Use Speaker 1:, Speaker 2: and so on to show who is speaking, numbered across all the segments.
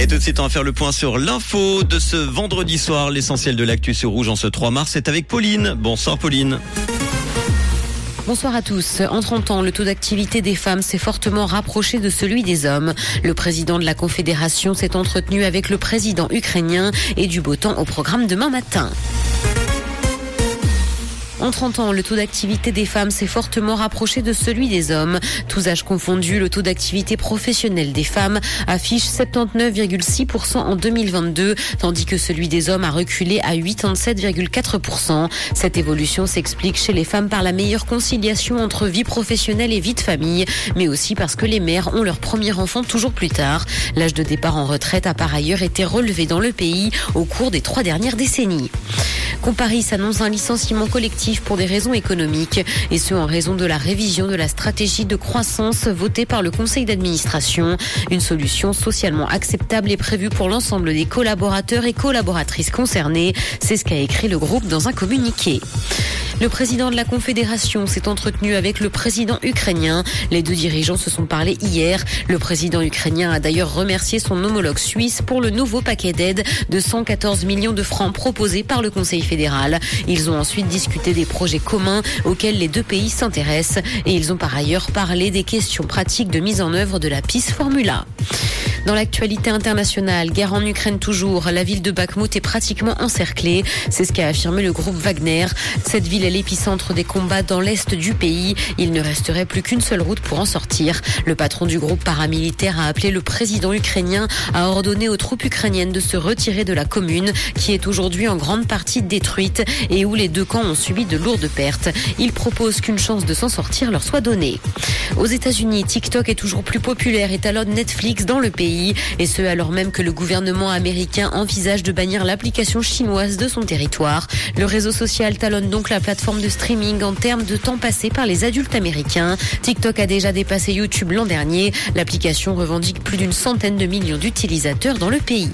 Speaker 1: Et tout de suite, on va faire le point sur l'info de ce vendredi soir. L'essentiel de l'actu sur Rouge en ce 3 mars, c'est avec Pauline. Bonsoir Pauline.
Speaker 2: Bonsoir à tous. En 30 ans, le taux d'activité des femmes s'est fortement rapproché de celui des hommes. Le président de la Confédération s'est entretenu avec le président ukrainien et du beau temps au programme demain matin. En 30 ans, le taux d'activité des femmes s'est fortement rapproché de celui des hommes. Tous âges confondus, le taux d'activité professionnelle des femmes affiche 79,6% en 2022, tandis que celui des hommes a reculé à 87,4%. Cette évolution s'explique chez les femmes par la meilleure conciliation entre vie professionnelle et vie de famille, mais aussi parce que les mères ont leur premier enfant toujours plus tard. L'âge de départ en retraite a par ailleurs été relevé dans le pays au cours des trois dernières décennies. Comparis annonce un licenciement collectif pour des raisons économiques et ce en raison de la révision de la stratégie de croissance votée par le conseil d'administration. Une solution socialement acceptable est prévue pour l'ensemble des collaborateurs et collaboratrices concernés. C'est ce qu'a écrit le groupe dans un communiqué. Le président de la Confédération s'est entretenu avec le président ukrainien. Les deux dirigeants se sont parlé hier. Le président ukrainien a d'ailleurs remercié son homologue suisse pour le nouveau paquet d'aide de 114 millions de francs proposé par le Conseil fédéral. Ils ont ensuite discuté des projets communs auxquels les deux pays s'intéressent et ils ont par ailleurs parlé des questions pratiques de mise en œuvre de la PIS Formula. Dans l'actualité internationale, guerre en Ukraine toujours, la ville de Bakhmut est pratiquement encerclée. C'est ce qu'a affirmé le groupe Wagner. Cette ville est l'épicentre des combats dans l'est du pays. Il ne resterait plus qu'une seule route pour en sortir. Le patron du groupe paramilitaire a appelé le président ukrainien à ordonner aux troupes ukrainiennes de se retirer de la commune qui est aujourd'hui en grande partie détruite et où les deux camps ont subi de lourdes pertes. Il propose qu'une chance de s'en sortir leur soit donnée. Aux États-Unis, TikTok est toujours plus populaire et talonne Netflix dans le pays. Et ce, alors même que le gouvernement américain envisage de bannir l'application chinoise de son territoire. Le réseau social talonne donc la plateforme de streaming en termes de temps passé par les adultes américains. TikTok a déjà dépassé YouTube l'an dernier. L'application revendique plus d'une centaine de millions d'utilisateurs dans le pays.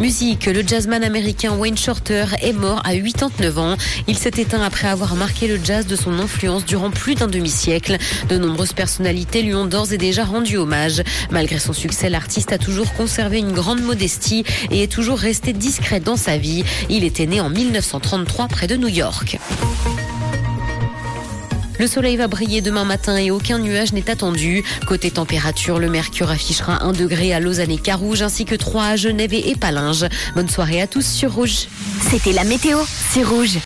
Speaker 2: Musique, le jazzman américain Wayne Shorter est mort à 89 ans. Il s'est éteint après avoir marqué le jazz de son influence durant plus d'un demi-siècle. De nombreuses personnalités lui ont d'ores et déjà rendu hommage. Malgré son succès, l'artiste a toujours conservé une grande modestie et est toujours resté discret dans sa vie. Il était né en 1933 près de New York. Le soleil va briller demain matin et aucun nuage n'est attendu. Côté température, le mercure affichera 1 degré à Lausanne et Carouge ainsi que 3 à Genève et Palinges. Bonne soirée à tous sur Rouge.
Speaker 3: C'était la météo, c'est Rouge.